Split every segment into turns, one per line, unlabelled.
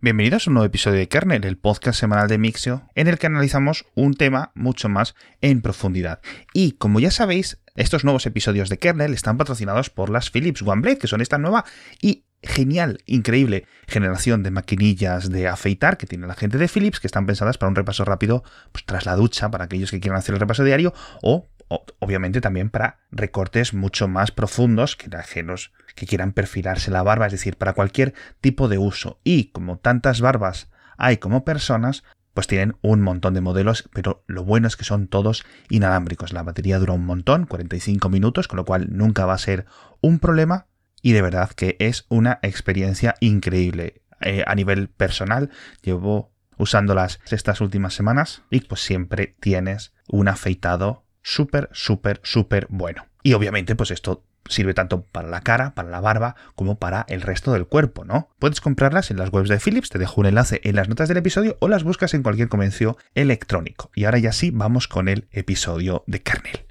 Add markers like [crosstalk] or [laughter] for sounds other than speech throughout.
Bienvenidos a un nuevo episodio de Kernel, el podcast semanal de Mixio, en el que analizamos un tema mucho más en profundidad. Y como ya sabéis, estos nuevos episodios de Kernel están patrocinados por las Philips OneBlade, que son esta nueva y genial, increíble generación de maquinillas de afeitar que tiene la gente de Philips, que están pensadas para un repaso rápido pues, tras la ducha, para aquellos que quieran hacer el repaso diario, o, obviamente también para recortes mucho más profundos que ajenos que quieran perfilarse la barba, es decir, para cualquier tipo de uso. Y como tantas barbas hay como personas, pues tienen un montón de modelos, pero lo bueno es que son todos inalámbricos. La batería dura un montón, 45 minutos, con lo cual nunca va a ser un problema y de verdad que es una experiencia increíble. Eh, a nivel personal, llevo usándolas estas últimas semanas y pues siempre tienes un afeitado súper, súper, súper bueno. Y obviamente pues esto sirve tanto para la cara, para la barba, como para el resto del cuerpo, ¿no? Puedes comprarlas en las webs de Philips, te dejo un enlace en las notas del episodio o las buscas en cualquier comercio electrónico. Y ahora ya sí, vamos con el episodio de Kernel.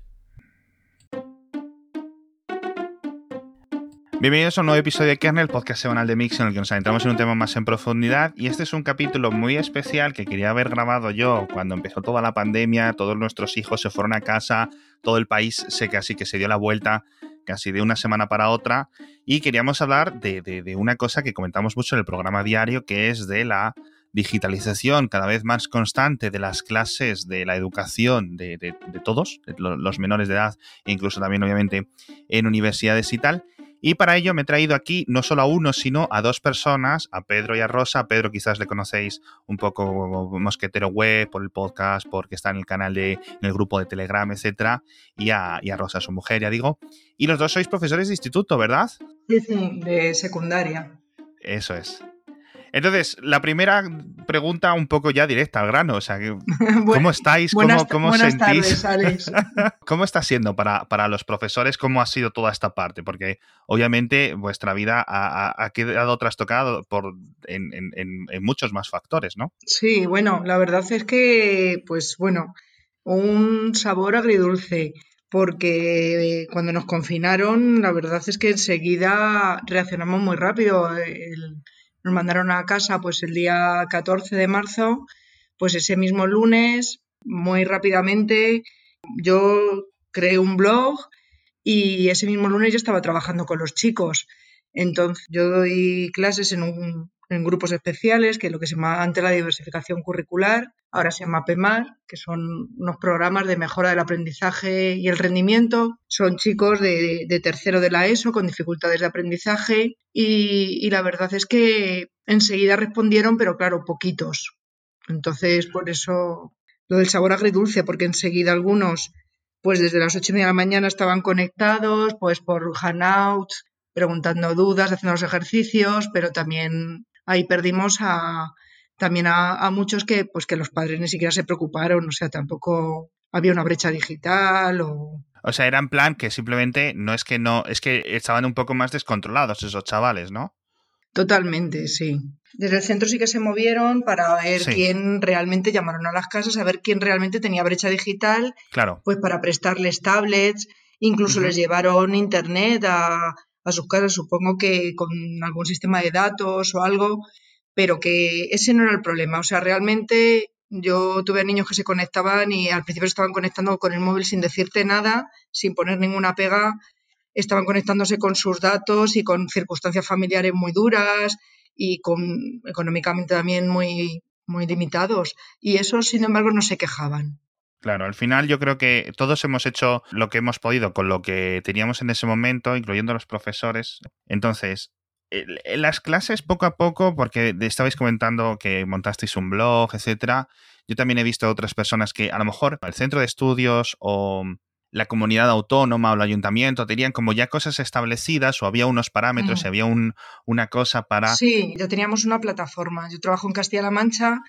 Bienvenidos a un nuevo episodio de Kernel, podcast semanal de Mix, en el que nos adentramos en un tema más en profundidad. Y este es un capítulo muy especial que quería haber grabado yo cuando empezó toda la pandemia, todos nuestros hijos se fueron a casa, todo el país se casi que se dio la vuelta casi de una semana para otra. Y queríamos hablar de, una cosa que comentamos mucho en el programa diario, que es de la digitalización cada vez más constante de las clases de la educación de, de todos, los menores de edad, e incluso también obviamente en universidades y tal. Y para ello me he traído aquí no solo a uno, sino a dos personas, a Pedro y a Rosa. A Pedro quizás le conocéis un poco Mosquetero Web, por el podcast, porque está en el canal de, en el grupo de Telegram, etcétera. Y a, y a Rosa, su mujer, ya digo. Y los dos sois profesores de instituto, ¿verdad?
Sí, sí, de secundaria.
Eso es. Entonces, la primera pregunta un poco ya directa al grano, o sea, [laughs] ¿cómo estáis? ¿Cómo, cómo sentís? [laughs] ¿Cómo está siendo para, para, los profesores? ¿Cómo ha sido toda esta parte? Porque obviamente vuestra vida ha, quedado trastocada por, en, en, muchos más factores, ¿no?
Sí, bueno, la verdad es que, pues bueno, un sabor agridulce porque cuando nos confinaron, la verdad es que enseguida reaccionamos muy rápido. El, nos mandaron a casa pues el día 14 de marzo, pues ese mismo lunes, muy rápidamente, yo creé un blog y ese mismo lunes yo estaba trabajando con los chicos. Entonces, yo doy clases en, grupos especiales, que es lo que se llama ante la diversificación curricular, ahora se llama PEMAR, que son unos programas de mejora del aprendizaje y el rendimiento. Son chicos de, tercero de la ESO con dificultades de aprendizaje y, la verdad es que enseguida respondieron, pero claro, poquitos. Entonces, por eso lo del sabor agridulce, porque enseguida algunos, pues desde las ocho y media de la mañana estaban conectados, pues por Hangouts, preguntando dudas, haciendo los ejercicios, pero también ahí perdimos a, también a, muchos que, pues que los padres ni siquiera se preocuparon, o sea, tampoco había una brecha digital o...
O sea, era en plan que simplemente no es que no, es que estaban un poco más descontrolados esos chavales, ¿no?
Totalmente, sí. Desde el centro sí que se movieron para ver quién realmente llamaron a las casas, a ver quién realmente tenía brecha digital.
Claro.
Pues para prestarles tablets, incluso les llevaron internet a, a sus casas, supongo que con algún sistema de datos o algo, pero que ese no era el problema. O sea, realmente yo tuve niños que se conectaban y al principio estaban conectando con el móvil sin decirte nada, sin poner ninguna pega, estaban conectándose con sus datos y con circunstancias familiares muy duras y con económicamente también muy, muy limitados. Y esos, sin embargo, no se quejaban.
Claro, al final yo creo que todos hemos hecho lo que hemos podido con lo que teníamos en ese momento, incluyendo los profesores. Entonces, en las clases poco a poco, porque estabais comentando que montasteis un blog, etcétera, yo también he visto otras personas que a lo mejor el centro de estudios o la comunidad autónoma o el ayuntamiento tenían como ya cosas establecidas o había unos parámetros y había un, una cosa para...
Sí, ya teníamos una plataforma. Yo trabajo en Castilla-La Mancha,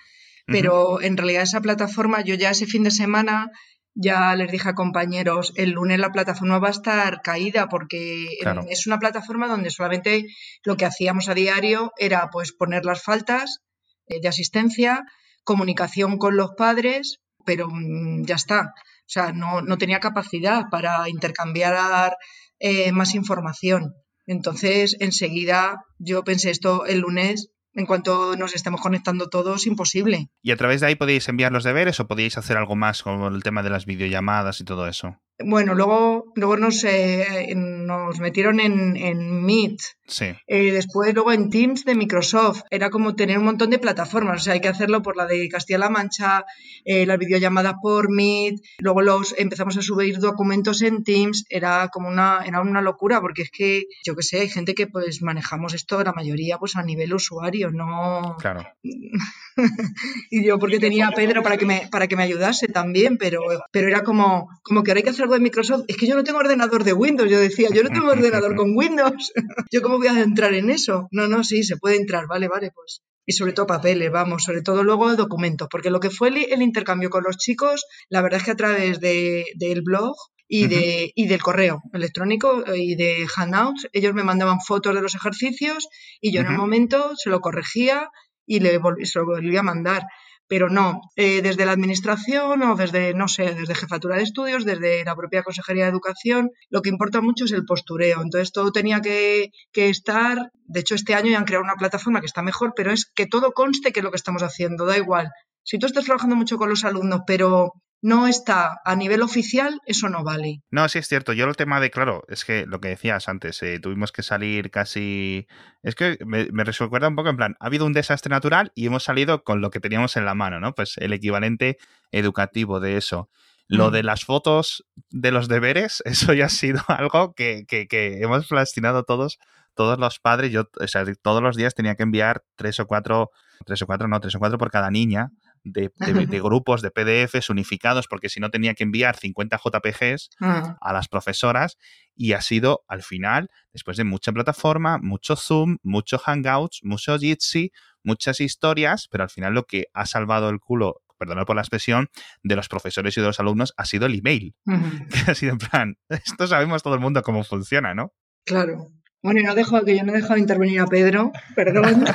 pero en realidad esa plataforma yo ya ese fin de semana ya les dije a compañeros, el lunes la plataforma va a estar caída porque es una plataforma donde solamente lo que hacíamos a diario era pues poner las faltas eh, de asistencia, comunicación con los padres, pero mm, ya está. O sea, no, no tenía capacidad para intercambiar eh, más información. Entonces, enseguida yo pensé esto el lunes En cuanto nos estemos conectando todos, imposible.
¿Y a través de ahí podéis enviar los deberes o podéis hacer algo más con el tema de las videollamadas y todo eso?
Bueno, luego, luego nos, eh, nos metieron en, en Meet.
Sí.
Eh, después, luego en Teams de Microsoft. Era como tener un montón de plataformas. O sea, hay que hacerlo por la de Castilla-La Mancha, eh, las videollamadas por Meet. Luego los empezamos a subir documentos en Teams. Era como una, era una locura, porque es que, yo qué sé, hay gente que pues manejamos esto, la mayoría, pues a nivel usuario, no.
Claro. [laughs]
y yo porque tenía a Pedro para que me, para que me ayudase también, pero, pero era como, como que ahora hay que hacer algo de Microsoft. Es que yo no tengo ordenador de Windows, yo decía, yo no tengo ordenador con Windows. [laughs] yo cómo voy a entrar en eso. No, no, sí, se puede entrar, vale, vale, pues. Y sobre todo papeles, vamos, sobre todo luego documentos, porque lo que fue el, intercambio con los chicos, la verdad es que a través de, del blog y, de, y del correo electrónico y de Hangouts, ellos me mandaban fotos de los ejercicios y yo en un momento se lo corregía y le se lo volvía a mandar pero no, eh, desde la administración o desde, no sé, desde jefatura de estudios, desde la propia Consejería de Educación, lo que importa mucho es el postureo. Entonces todo tenía que, que estar, de hecho este año ya han creado una plataforma que está mejor, pero es que todo conste que es lo que estamos haciendo, da igual. Si tú estás trabajando mucho con los alumnos, pero no está a nivel oficial, eso no vale.
No, sí es cierto. Yo el tema de, claro, es que lo que decías antes, eh, tuvimos que salir casi... Es que me, me, recuerda un poco en plan, ha habido un desastre natural y hemos salido con lo que teníamos en la mano, ¿no? Pues el equivalente educativo de eso. Lo mm. de las fotos de los deberes, [laughs] eso ya ha sido algo que, que, que hemos fascinado todos, todos los padres. Yo, o sea, todos los días tenía que enviar tres o cuatro, tres o cuatro, no, tres o cuatro por cada niña [laughs] de, grupos de PDFs unificados, porque si no tenía que enviar 50 JPGs ah. a las profesoras y ha sido al final, después de mucha plataforma, mucho Zoom, mucho Hangouts, mucho Jitsi, muchas historias, pero al final lo que ha salvado el culo perdonad por la expresión, de los profesores y de los alumnos ha sido el email. [laughs] Que ha sido en plan, [laughs] esto sabemos todo el mundo cómo funciona, ¿no?
Claro. Bueno, y no dejo que yo no he dejado intervenir a Pedro, perdón.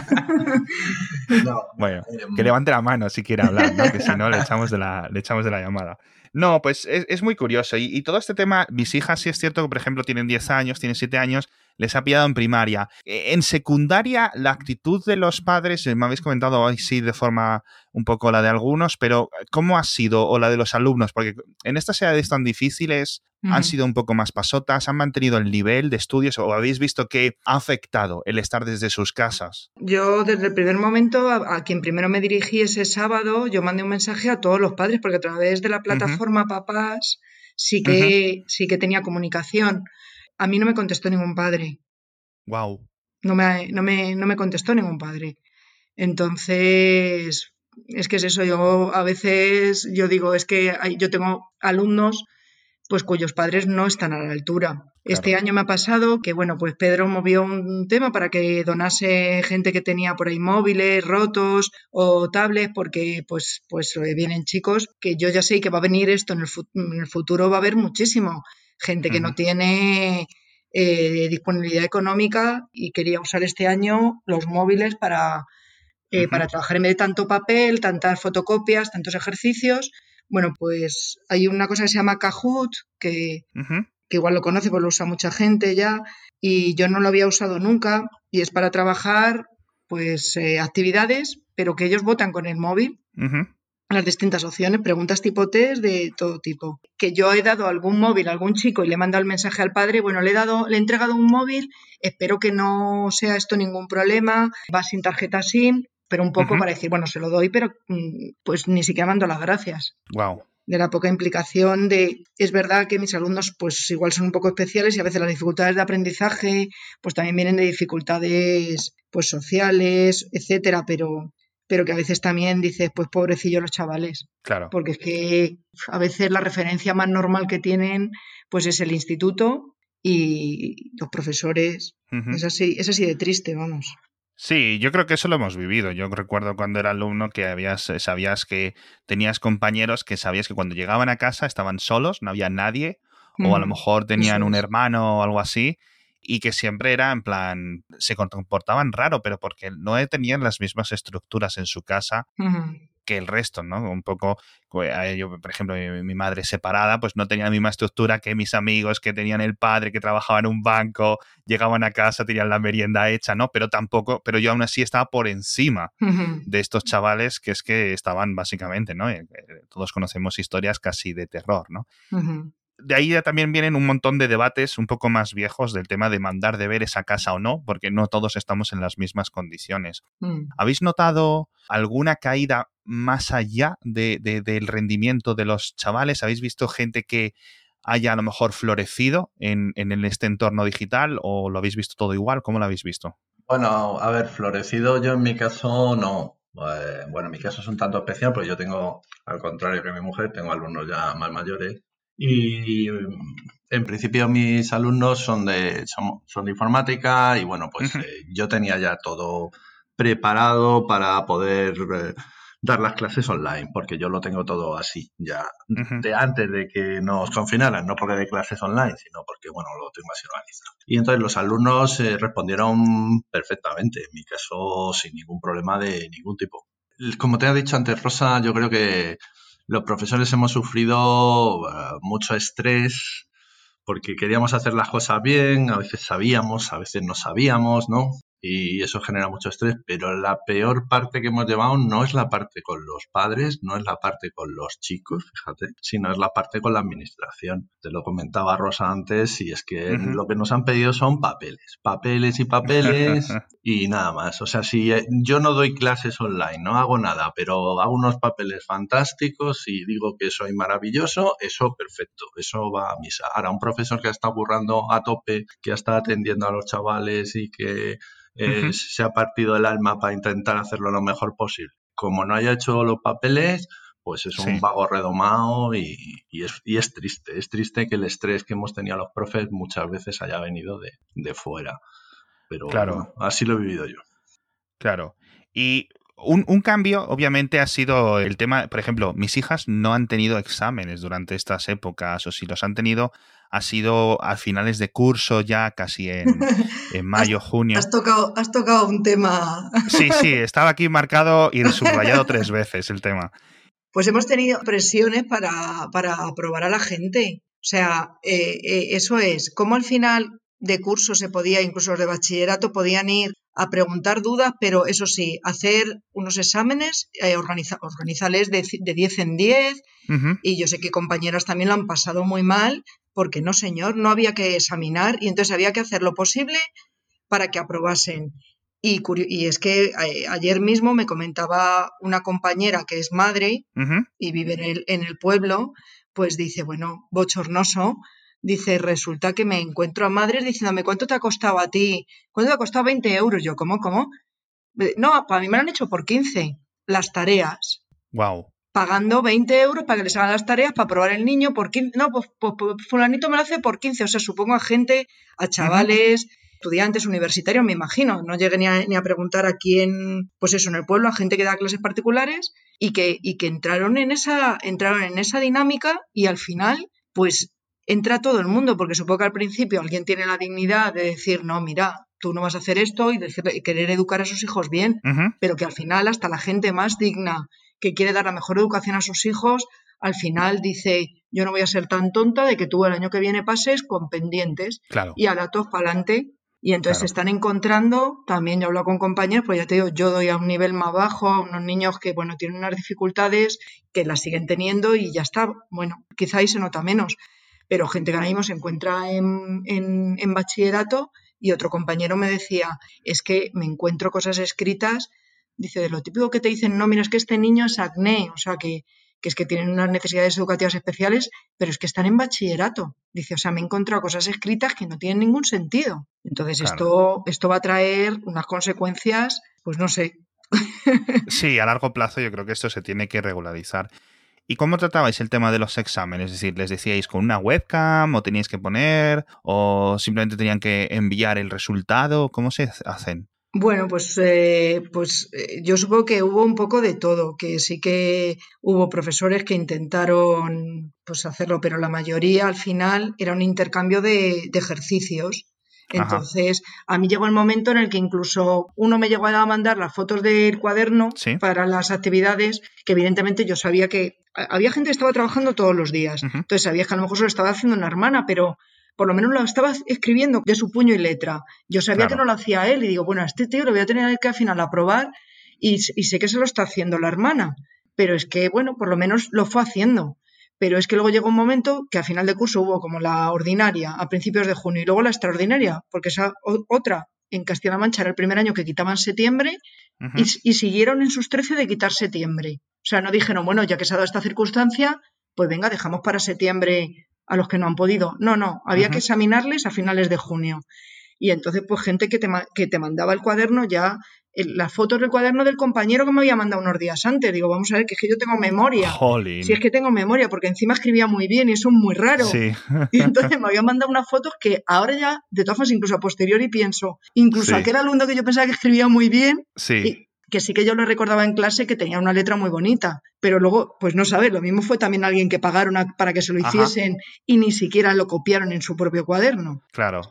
[laughs]
bueno, que levante la mano si quiere hablar, ¿no? que si no le [laughs] echamos de la, le echamos de la llamada. No, pues es, muy curioso. Y, y, todo este tema, mis hijas sí es cierto que, por ejemplo, tienen 10 años, tienen 7 años, les ha pillado en primaria. E, en secundaria, la actitud de los padres, eh, me habéis comentado hoy sí de forma un poco la de algunos, pero ¿cómo ha sido o la de los alumnos? Porque en estas edades tan difíciles han sido un poco más pasotas, han mantenido el nivel de estudios o habéis visto que ha afectado el estar desde sus casas.
Yo desde el primer momento a, quien primero me dirigí ese sábado, yo mandé un mensaje a todos los padres porque a través de la plataforma Papás sí que, sí que tenía comunicación. A mí no me contestó ningún padre.
Wow.
No me, no me, no me contestó ningún padre. Entonces, es que es eso, yo a veces yo digo, es que yo tengo alumnos pues cuyos padres no están a la altura. Este año me ha pasado que, bueno, pues Pedro movió un tema para que donase gente que tenía por ahí móviles rotos o tablets, porque pues, pues vienen chicos que yo ya sé que va a venir esto en el, en el futuro, va a haber muchísimo gente que no tiene eh, disponibilidad económica y quería usar este año los móviles para, eh, para trabajar en vez de tanto papel, tantas fotocopias, tantos ejercicios. Bueno, pues hay una cosa que se llama Kahoot, que, que igual lo conoce, porque lo usa mucha gente ya, y yo no lo había usado nunca, y es para trabajar pues eh, actividades, pero que ellos votan con el móvil. Las distintas opciones, preguntas tipo test de todo tipo. Que yo he dado algún móvil a algún chico y le he mandado el mensaje al padre, bueno, le he dado, le he entregado un móvil, espero que no sea esto ningún problema, va sin tarjeta SIM, pero un poco para decir, bueno, se lo doy, pero mm, pues ni siquiera mando las gracias.
Wow.
De la poca implicación de, es verdad que mis alumnos pues igual son un poco especiales y a veces las dificultades de aprendizaje pues también vienen de dificultades pues sociales, etcétera, pero pero que a veces también dices, pues pobrecillo los chavales.
Claro.
Porque es que a veces la referencia más normal que tienen, pues es el instituto y los profesores. es, así, es así de triste, vamos.
Sí, yo creo que eso lo hemos vivido. Yo recuerdo cuando era alumno que habías, sabías que tenías compañeros que sabías que cuando llegaban a casa estaban solos, no había nadie, o a lo mejor tenían un hermano o algo así, y que siempre era en plan, se comportaban raro, pero porque no tenían las mismas estructuras en su casa que el resto, ¿no? Un poco, pues, yo, por ejemplo, mi, madre separada, pues no tenía la misma estructura que mis amigos que tenían el padre que trabajaba en un banco, llegaban a casa, tenían la merienda hecha, ¿no? Pero tampoco, pero yo aún así estaba por encima de estos chavales que es que estaban básicamente, ¿no? Eh, eh, todos conocemos historias casi de terror, ¿no? de ahí ya también vienen un montón de debates un poco más viejos del tema de mandar de ver esa casa o no, porque no todos estamos en las mismas condiciones. Mm. ¿Habéis notado alguna caída más allá de, del rendimiento de los chavales? ¿Habéis visto gente que haya a lo mejor florecido en, en este entorno digital o lo habéis visto todo igual? ¿Cómo lo habéis visto?
Bueno, a ver, florecido yo en mi caso no. Eh, bueno, en mi caso es un tanto especial, porque yo tengo, al contrario que mi mujer, tengo alumnos ya más mayores y en principio mis alumnos son de, son, de informática y bueno, pues eh, yo tenía ya todo preparado para poder eh, dar las clases online, porque yo lo tengo todo así, ya de antes de que nos confinaran, no porque de clases online, sino porque, bueno, lo tengo así organizado. Y entonces los alumnos eh, respondieron perfectamente, en mi caso sin ningún problema de ningún tipo. Como te ha dicho antes, Rosa, yo creo que los profesores hemos sufrido eh, mucho estrés porque queríamos hacer las cosas bien, a veces sabíamos, a veces no sabíamos, ¿no? Y eso genera mucho estrés, pero la peor parte que hemos llevado no es la parte con los padres, no es la parte con los chicos, fíjate, sino es la parte con la administración. Te lo comentaba Rosa antes y es que lo que nos han pedido son papeles, papeles y papeles [laughs] y nada más. O sea, si eh, yo no doy clases online, no hago nada, pero hago unos papeles fantásticos y digo que soy maravilloso, eso perfecto, eso va a misa. Ahora, un profesor que está burrando a tope, que está atendiendo a los chavales y que eh, se ha partido el alma para intentar hacerlo lo mejor posible. Como no haya hecho los papeles, pues es un vago redomado y, es, y, es, triste. Es triste que el estrés que hemos tenido los profes muchas veces haya venido de, fuera. Pero claro. así lo he vivido yo.
Claro. Y un, un, cambio, obviamente, ha sido el tema, por ejemplo, mis hijas no han tenido exámenes durante estas épocas, o si los han tenido, ha sido a finales de curso ya, casi en, [laughs] mayo, junio.
Has tocado, has tocado un tema.
Sí, sí, [laughs] estaba aquí marcado y subrayado tres veces el tema.
Pues hemos tenido presiones para, para aprobar a la gente. O sea, eh, eh, eso es, como al final de curso se podía, incluso los de bachillerato, podían ir a preguntar dudas, pero eso sí, hacer unos exámenes, eh, organizarles de, de, 10 en 10, y yo sé que compañeras también lo han pasado muy mal, porque no, señor, no había que examinar y entonces había que hacer lo posible para que aprobasen. Y, y es que eh, ayer mismo me comentaba una compañera que es madre y vive en el, en el pueblo, pues dice, bueno, bochornoso, dice, resulta que me encuentro a madres diciéndome, ¿cuánto te ha costado a ti? ¿Cuánto te ha costado 20 euros? Yo, ¿cómo, cómo? No, para mí me lo han hecho por 15, las tareas.
Wow
pagando 20 euros para que les hagan las tareas para probar el niño por 15, no, pues, pues, pues, fulanito me lo hace por 15, o sea, supongo a gente, a chavales, estudiantes universitarios, me imagino, no llegué ni a, preguntar a quién, pues eso, en el pueblo, a gente que da clases particulares y que, y que entraron, en esa, entraron en esa dinámica y al final, pues entra todo el mundo, porque supongo que al principio alguien tiene la dignidad de decir, no, mira, tú no vas a hacer esto y querer educar a sus hijos bien, pero que al final hasta la gente más digna que quiere dar la mejor educación a sus hijos, al final dice, yo no voy a ser tan tonta de que tú el año que viene pases con pendientes y a datos para adelante. Y entonces se están encontrando, también yo hablo con compañeros, pues ya te digo, yo doy a un nivel más bajo a unos niños que, bueno, tienen unas dificultades que las siguen teniendo y ya está. Bueno, quizá ahí se nota menos, pero gente que ahora mismo se encuentra en, en, en bachillerato y otro compañero me decía, es que me encuentro cosas escritas Dice, de lo típico que te dicen, no, mira, es que este niño es acné, o sea, que, es que tienen unas necesidades educativas especiales, pero es que están en bachillerato. Dice, o sea, me he encontrado cosas escritas que no tienen ningún sentido. Entonces, esto, esto va a traer unas consecuencias, pues no sé.
Sí, a largo plazo yo creo que esto se tiene que regularizar. ¿Y cómo tratabais el tema de los exámenes? Es decir, ¿les decíais con una webcam o teníais que poner o simplemente tenían que enviar el resultado? ¿Cómo se hacen?
Bueno, pues, eh, pues eh, yo supongo que hubo un poco de todo, que sí que hubo profesores que intentaron pues hacerlo, pero la mayoría al final era un intercambio de, ejercicios Entonces, a mí llegó el momento en el que incluso uno me llegó a mandar las fotos del cuaderno para las actividades, que evidentemente yo sabía que había gente que estaba trabajando todos los días. Entonces, sabía que a lo mejor se lo estaba haciendo una hermana, pero por lo menos lo estaba escribiendo de su puño y letra. Yo sabía que no lo hacía él y digo, bueno, a este tío lo voy a tener que al final aprobar y, y sé que se lo está haciendo la hermana. Pero es que, bueno, por lo menos lo fue haciendo pero es que luego llegó un momento que a final de curso hubo como la ordinaria a principios de junio y luego la extraordinaria, porque esa otra en Castilla-La Mancha era el primer año que quitaban septiembre y, siguieron en sus 13 de quitar septiembre. O sea, no dijeron, bueno, ya que se ha dado esta circunstancia, pues venga, dejamos para septiembre a los que no han podido. No, no, había que examinarles a finales de junio. Y entonces, pues gente que te, que te mandaba el cuaderno ya las fotos del cuaderno del compañero que me había mandado unos días antes. Digo, vamos a ver, que es que yo tengo memoria. Si es que tengo memoria, porque encima escribía muy bien y eso es muy raro. [laughs] Y entonces me había mandado unas fotos que ahora ya, de todas formas, incluso a posteriori pienso, incluso aquel alumno que yo pensaba que escribía muy bien,
sí.
que sí que yo lo recordaba en clase que tenía una letra muy bonita, pero luego, pues no sabes, lo mismo fue también alguien que pagaron para que se lo hiciesen y ni siquiera lo copiaron en su propio cuaderno.
Claro.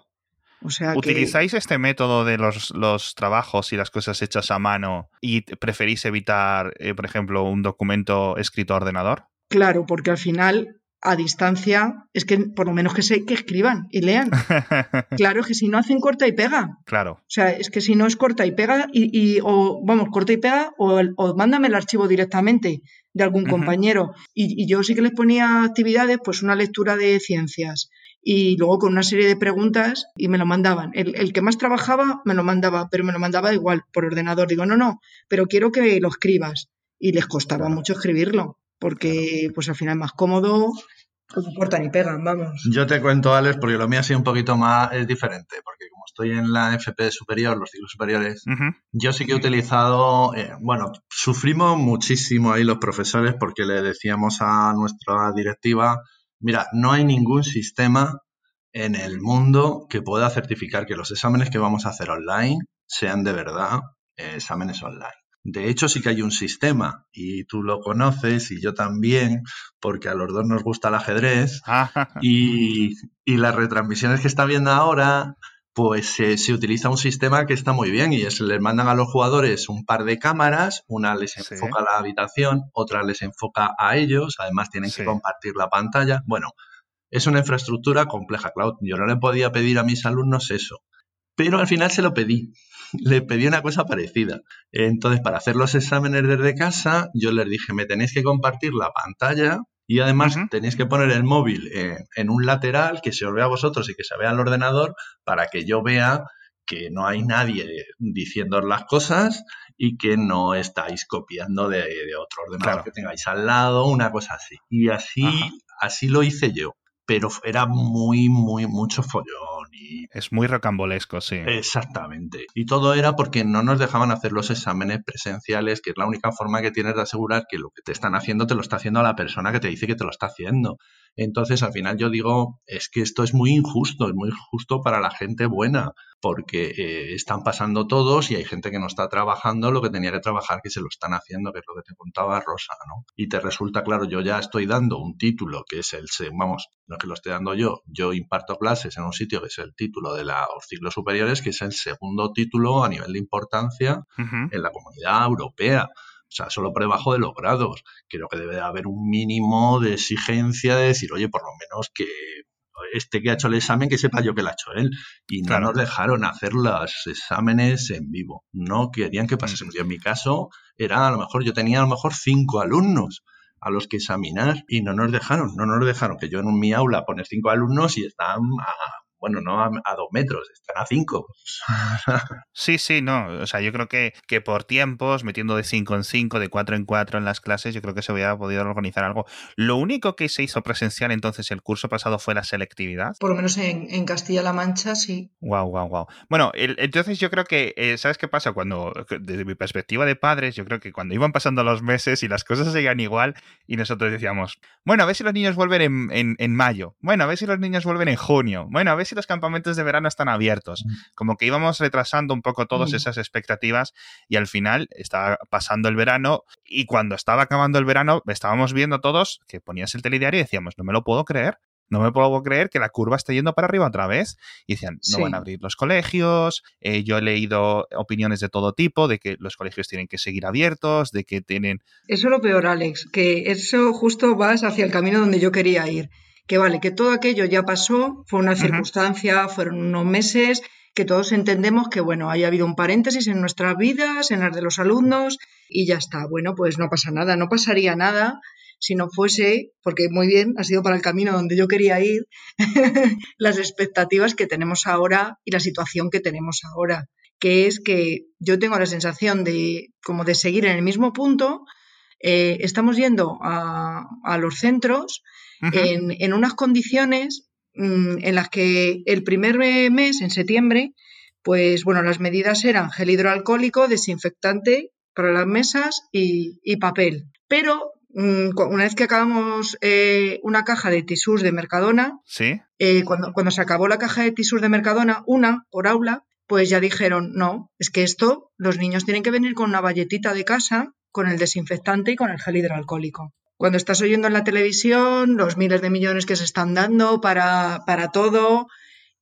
Sea
¿Utilizáis este método de los, los, trabajos y las cosas hechas a mano y preferís evitar, eh, por ejemplo, un documento escrito a ordenador?
Claro, porque al final a distancia es que por lo menos que se que escriban y lean. [laughs] claro, es que si no hacen corta y pega.
Claro.
O sea, es que si no es corta y pega y, o vamos, corta y pega o, o, mándame el archivo directamente de algún compañero. Y, y, yo sí que les ponía actividades, pues una lectura de ciencias y luego con una serie de preguntas y me lo mandaban. El, el que más trabajaba me lo mandaba, pero me lo mandaba igual por ordenador. Digo, no, no, pero quiero que lo escribas. Y les costaba mucho escribirlo porque pues al final es más cómodo, pues no cortan ni pegan, vamos.
Yo te cuento, Alex, porque lo mío ha sido un poquito más es diferente, porque como estoy en la FP superior, los ciclos superiores, yo sí que he utilizado, eh, bueno, sufrimos muchísimo ahí los profesores porque le decíamos a nuestra directiva, mira, no hay ningún sistema en el mundo que pueda certificar que los exámenes que vamos a hacer online sean de verdad eh, exámenes online. De hecho, sí que hay un sistema y tú lo conoces y yo también, porque a los dos nos gusta el ajedrez [laughs] y, las retransmisiones que está viendo ahora, pues eh, se utiliza un sistema que está muy bien y es les mandan a los jugadores un par de cámaras, una les enfoca la habitación, otra les enfoca a ellos, además tienen que compartir la pantalla. Bueno, es una infraestructura compleja, Cloud. Yo no le podía pedir a mis alumnos eso, pero al final se lo pedí [laughs] le pedí una cosa parecida. Entonces, para hacer los exámenes desde casa, yo les dije, me tenéis que compartir la pantalla y además tenéis que poner el móvil en un lateral que se os vea a vosotros y que se vea el ordenador para que yo vea que no hay nadie diciendo las cosas y que no estáis copiando de, otro ordenador que tengáis al lado, una cosa así. Y así, así lo hice yo pero era muy, muy, mucho follón. Y...
Es muy rocambolesco, sí.
Exactamente. Y todo era porque no nos dejaban hacer los exámenes presenciales, que es la única forma que tienes de asegurar que lo que te están haciendo te lo está haciendo la persona que te dice que te lo está haciendo. Entonces, al final yo digo, es que esto es muy injusto, es muy injusto para la gente buena, porque eh, están pasando todos y hay gente que no está trabajando lo que tenía que trabajar, que se lo están haciendo, que es lo que te contaba Rosa, ¿no? Y te resulta, claro, yo ya estoy dando un título que es el, vamos, no es que lo esté dando yo, yo imparto clases en un sitio que es el título de los ciclos superiores, que es el segundo título a nivel de importancia en la comunidad europea. O sea, solo por debajo de los grados. Creo que debe haber un mínimo de exigencia de decir, oye, por lo menos que este que ha hecho el examen, que sepa yo que lo ha hecho él. Y no nos dejaron hacer los exámenes en vivo. No querían que pasase. en mi caso, era a lo mejor, yo tenía a lo mejor cinco alumnos a los que examinar y no nos dejaron, no nos dejaron que yo en mi aula poner cinco alumnos y están a bueno, no a, dos metros, están a cinco.
sí, sí, no. O sea, yo creo que, que por tiempos, metiendo de cinco en cinco, de cuatro en cuatro en las clases, yo creo que se hubiera podido organizar algo. Lo único que se hizo presencial entonces el curso pasado fue la selectividad.
Por lo menos en, Castilla-La Mancha, sí.
Wow, wow, wow. Bueno, entonces yo creo que, eh, ¿sabes qué pasa? Cuando, desde mi perspectiva de padres, yo creo que cuando iban pasando los meses y las cosas seguían igual y nosotros decíamos, bueno, a ver si los niños vuelven en, en, en mayo, bueno, a ver si los niños vuelven en junio, bueno, a ver si los campamentos de verano están abiertos. Como que íbamos retrasando un poco todas esas expectativas y al final estaba pasando el verano y cuando estaba acabando el verano estábamos viendo todos que ponías el telediario y decíamos, no me lo puedo creer. no me puedo creer que la curva esté yendo para arriba otra vez. Y decían, no van a abrir los colegios, eh, yo he leído opiniones de todo tipo, de que los colegios tienen que seguir abiertos, de que tienen...
Eso es lo peor, Alex, que eso justo vas hacia el camino donde yo quería ir. Que vale, que todo aquello ya pasó, fue una circunstancia, fueron unos meses, que todos entendemos que, bueno, haya habido un paréntesis en nuestras vidas, en las de los alumnos, y ya está. Bueno, pues no pasa nada, no pasaría nada si no fuese, porque muy bien, ha sido para el camino donde yo quería ir, [laughs] las expectativas que tenemos ahora y la situación que tenemos ahora, que es que yo tengo la sensación de como de seguir en el mismo punto, eh, estamos yendo a, los centros en, en, unas condiciones mm, en las que el primer mes, en septiembre, pues bueno, las medidas eran gel hidroalcohólico, desinfectante para las mesas y, y papel. Pero Mm, una vez que acabamos eh, una caja de tisús de Mercadona,
¿Sí?
Eh, cuando, cuando se acabó la caja de tisús de Mercadona, una por aula, pues ya dijeron, no, es que esto, los niños tienen que venir con una valletita de casa, con el desinfectante y con el gel hidroalcohólico. Cuando estás oyendo en la televisión los miles de millones que se están dando para, para todo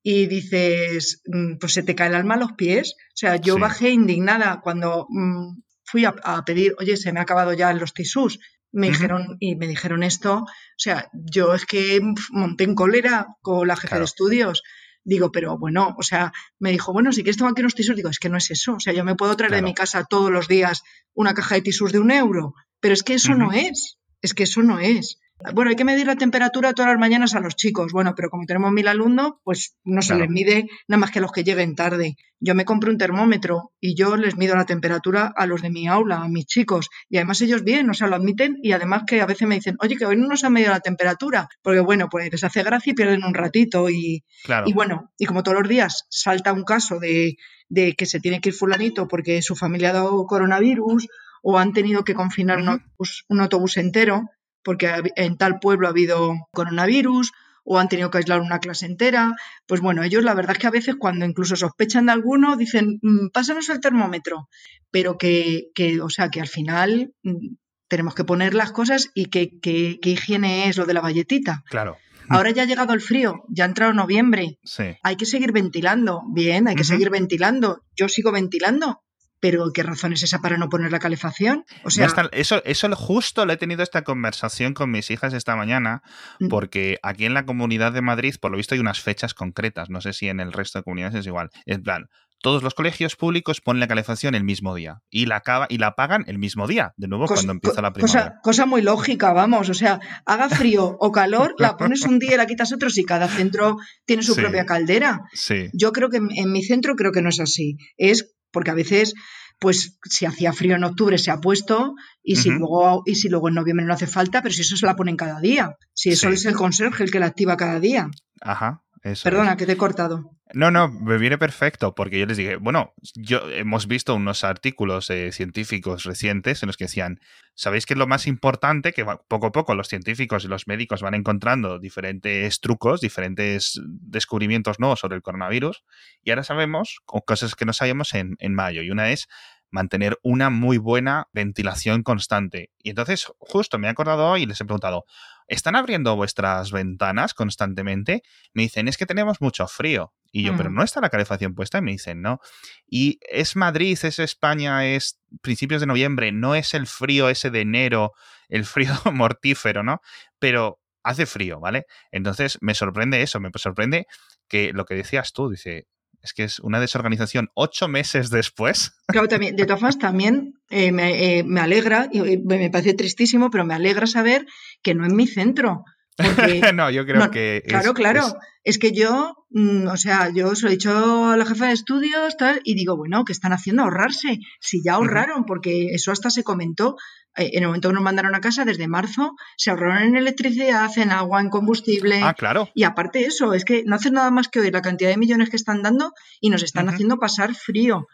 y dices, mm, pues se te cae el alma a los pies. O sea, yo bajé indignada cuando mm, fui a, a, pedir, oye, se me ha acabado ya los tisús me dijeron y me dijeron esto, o sea, yo es que monté en cólera con la jefa de estudios. Digo, pero bueno, o sea, me dijo, bueno, si quieres tomar aquí unos tisús, digo, es que no es eso. O sea, yo me puedo traer de mi casa todos los días una caja de tisús de un euro, pero es que eso no es. Es que eso no es. Bueno, hay que medir la temperatura todas las mañanas a los chicos. Bueno, pero como tenemos mil alumnos, pues no se les mide nada más que a los que lleguen tarde. Yo me compro un termómetro y yo les mido la temperatura a los de mi aula, a mis chicos. Y además ellos bien, o sea, lo admiten y además que a veces me dicen, oye, que hoy no nos han medido la temperatura. Porque bueno, pues les hace gracia y pierden un ratito. Y, y bueno, y como todos los días salta un caso de, de que se tiene que ir fulanito porque su familia ha dado coronavirus o han tenido que confinar un autobús entero porque en tal pueblo ha habido coronavirus o han tenido que aislar una clase entera. Pues bueno, ellos la verdad es que a veces cuando incluso sospechan de alguno dicen, mm, pásanos el termómetro, pero que, que, o sea, que al final mm, tenemos que poner las cosas y que, que, higiene es lo de la valletita.
Claro.
Ahora ya ha llegado el frío, ya ha entrado noviembre.
Sí.
Hay que seguir ventilando. Bien, hay que seguir ventilando. Yo sigo ventilando, pero ¿qué razón es esa para no poner la calefacción? O sea,
eso, eso justo lo he tenido esta conversación con mis hijas esta mañana, mm. porque aquí en la comunidad de Madrid, por lo visto, hay unas fechas concretas. No sé si en el resto de comunidades es igual. En plan, todos los colegios públicos ponen la calefacción el mismo día y la, acaba, y la pagan el mismo día, de nuevo, cuando empieza la primavera.
Cosa, cosa, muy lógica, vamos. O sea, haga frío o calor, la pones un día y la quitas otro si cada centro tiene su propia caldera.
Sí.
Yo creo que en mi centro creo que no es así. Es porque a veces pues si hacía frío en octubre se ha puesto y si luego y si luego en noviembre no hace falta, pero si eso se la ponen cada día, si eso es el conserje el que la activa cada día.
Ajá.
Perdona, que te he cortado.
No, no, me viene perfecto, porque yo les dije, bueno, yo hemos visto unos artículos eh, científicos recientes en los que decían, ¿sabéis que es lo más importante? Que poco a poco los científicos y los médicos van encontrando diferentes trucos, diferentes descubrimientos nuevos sobre el coronavirus, y ahora sabemos cosas que no sabíamos en, en mayo, y una es mantener una muy buena ventilación constante. Y entonces, justo me he acordado hoy y les he preguntado, ¿están abriendo vuestras ventanas constantemente? Me dicen, es que tenemos mucho frío. Y yo, pero mm. no está la calefacción puesta. Y me dicen, no. Y es Madrid, es España, es principios de noviembre, no es el frío ese de enero, el frío [laughs] mortífero, ¿no? Pero hace frío, ¿vale? Entonces me sorprende eso, me sorprende que lo que decías tú, dice, es que es una desorganización ocho meses después.
Claro, también, de todas formas, también eh, eh, me, alegra, y me parece tristísimo, pero me alegra saber que no en mi centro. [laughs]
no, yo creo que.
Claro, claro. Es... que yo, mm, o sea, yo se lo he dicho a la jefa de estudios tal, y digo, bueno, ¿qué están haciendo? Ahorrarse. Si ya ahorraron, porque eso hasta se comentó. Eh, en el momento que nos mandaron a casa, desde marzo, se ahorraron en electricidad, en agua, en combustible.
Ah, claro.
Y aparte de eso, es que no hacen nada más que oír la cantidad de millones que están dando y nos están haciendo pasar frío.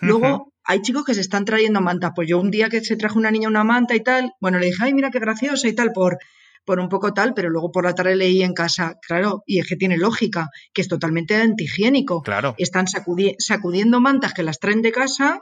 Luego, hay chicos que se están trayendo mantas. Pues yo un día que se trajo una niña una manta y tal, bueno, le dije, ay, mira qué graciosa y tal, por por un poco tal, pero luego por la tarde leí en casa, claro, y es que tiene lógica, que es totalmente antihigiénico.
Claro.
Están sacudiendo mantas que las traen de casa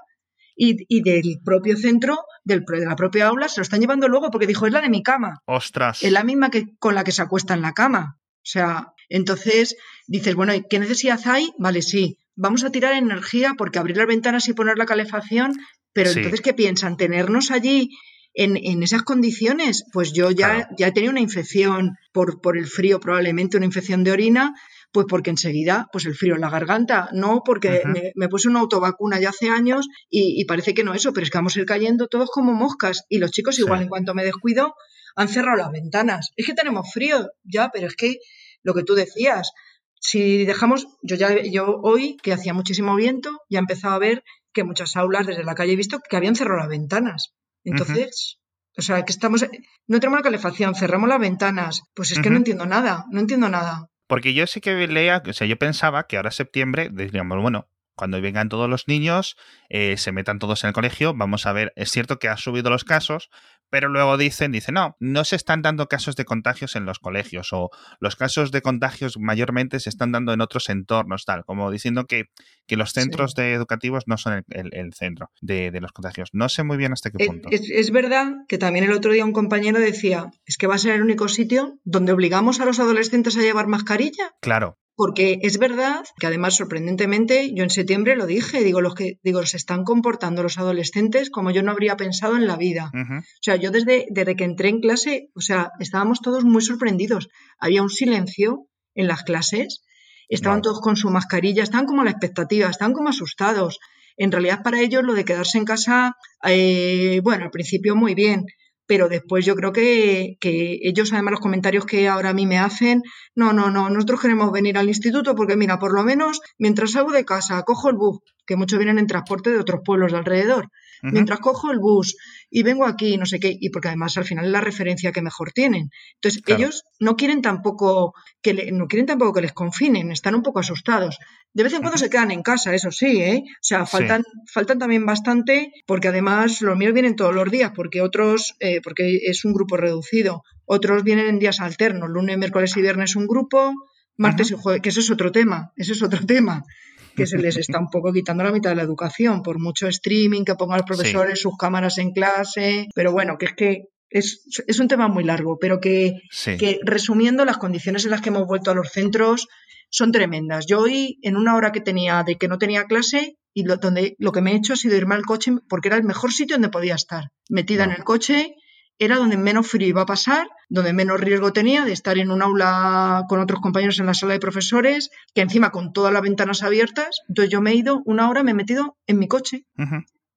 y, del propio centro, del, de la propia aula, se lo están llevando luego porque dijo, es la de mi cama.
Ostras.
Es la misma que con la que se acuesta en la cama. sea, entonces dices, bueno, ¿qué necesidad hay? Vale, sí, vamos a tirar energía porque abrir las ventanas y poner la calefacción, pero entonces, ¿qué piensan? ¿Tenernos allí en, esas condiciones? Pues yo ya, ya he tenido una infección por, por el frío, probablemente una infección de orina, pues porque enseguida, pues el frío en la garganta, no porque me, puse una autovacuna ya hace años y, parece que no eso, pero es que vamos a ir cayendo todos como moscas y los chicos igual en cuanto me descuido han cerrado las ventanas. Es que tenemos frío, ya, pero es que lo que tú decías, si dejamos, yo ya, yo hoy, que hacía muchísimo viento, ya he empezado a ver que muchas aulas desde la calle he visto que habían cerrado las ventanas. Entonces, o sea, que estamos, no tenemos la calefacción, cerramos las ventanas. Pues es que no entiendo nada, no entiendo nada.
Porque yo sí que leía, o sea, yo pensaba que ahora septiembre, diríamos, bueno, cuando vengan todos los niños, eh, se metan todos en el colegio, vamos a ver, es cierto que ha subido los casos, pero luego dicen, dicen, no, no se están dando casos de contagios en los colegios o los casos de contagios mayormente se están dando en otros entornos, tal, como diciendo que, que los centros de educativos no son el, centro de, los contagios. No sé muy bien hasta qué punto.
Es, es, verdad que también el otro día un compañero decía, es que va a ser el único sitio donde obligamos a los adolescentes a llevar mascarilla.
Claro.
Porque es verdad que además sorprendentemente yo en septiembre lo dije, digo los que digo se están comportando los adolescentes como yo no habría pensado en la vida. O sea, yo desde, desde que entré en clase, o sea, estábamos todos muy sorprendidos. Había un silencio en las clases, estaban todos con su mascarilla, estaban como a la expectativa, estaban como asustados. En realidad para ellos lo de quedarse en casa, eh, bueno, al principio muy bien, pero después yo creo que, ellos, además, los comentarios que ahora a mí me hacen, no, no, no, nosotros queremos venir al instituto porque, mira, por lo menos mientras salgo de casa, cojo el bus, que muchos vienen en transporte de otros pueblos de alrededor, mientras cojo el bus y vengo aquí, no sé qué, y porque además al final es la referencia que mejor tienen. Entonces, ellos no quieren tampoco que no quieren tampoco que les confinen, están un poco asustados. De vez en cuando se quedan en casa, eso sí, ¿eh? O sea, faltan, faltan también bastante, porque además los míos vienen todos los días, porque otros, eh, porque es un grupo reducido, otros vienen en días alternos, lunes, miércoles y viernes un grupo, martes y jueves, que eso es otro tema, ese es otro [laughs] tema que se les está un poco quitando la mitad de la educación, por mucho streaming que pongan los profesores sus cámaras en clase, pero bueno, que es que es, es un tema muy largo, pero que, que resumiendo las condiciones en las que hemos vuelto a los centros son tremendas. Yo hoy, en una hora que tenía de que no tenía clase, y lo, donde, lo que me he hecho ha sido irme al coche porque era el mejor sitio donde podía estar, metida en el coche era donde menos frío iba a pasar, donde menos riesgo tenía de estar en un aula con otros compañeros en la sala de profesores, que encima con todas las ventanas abiertas. Entonces yo me he ido una hora, me he metido en mi coche.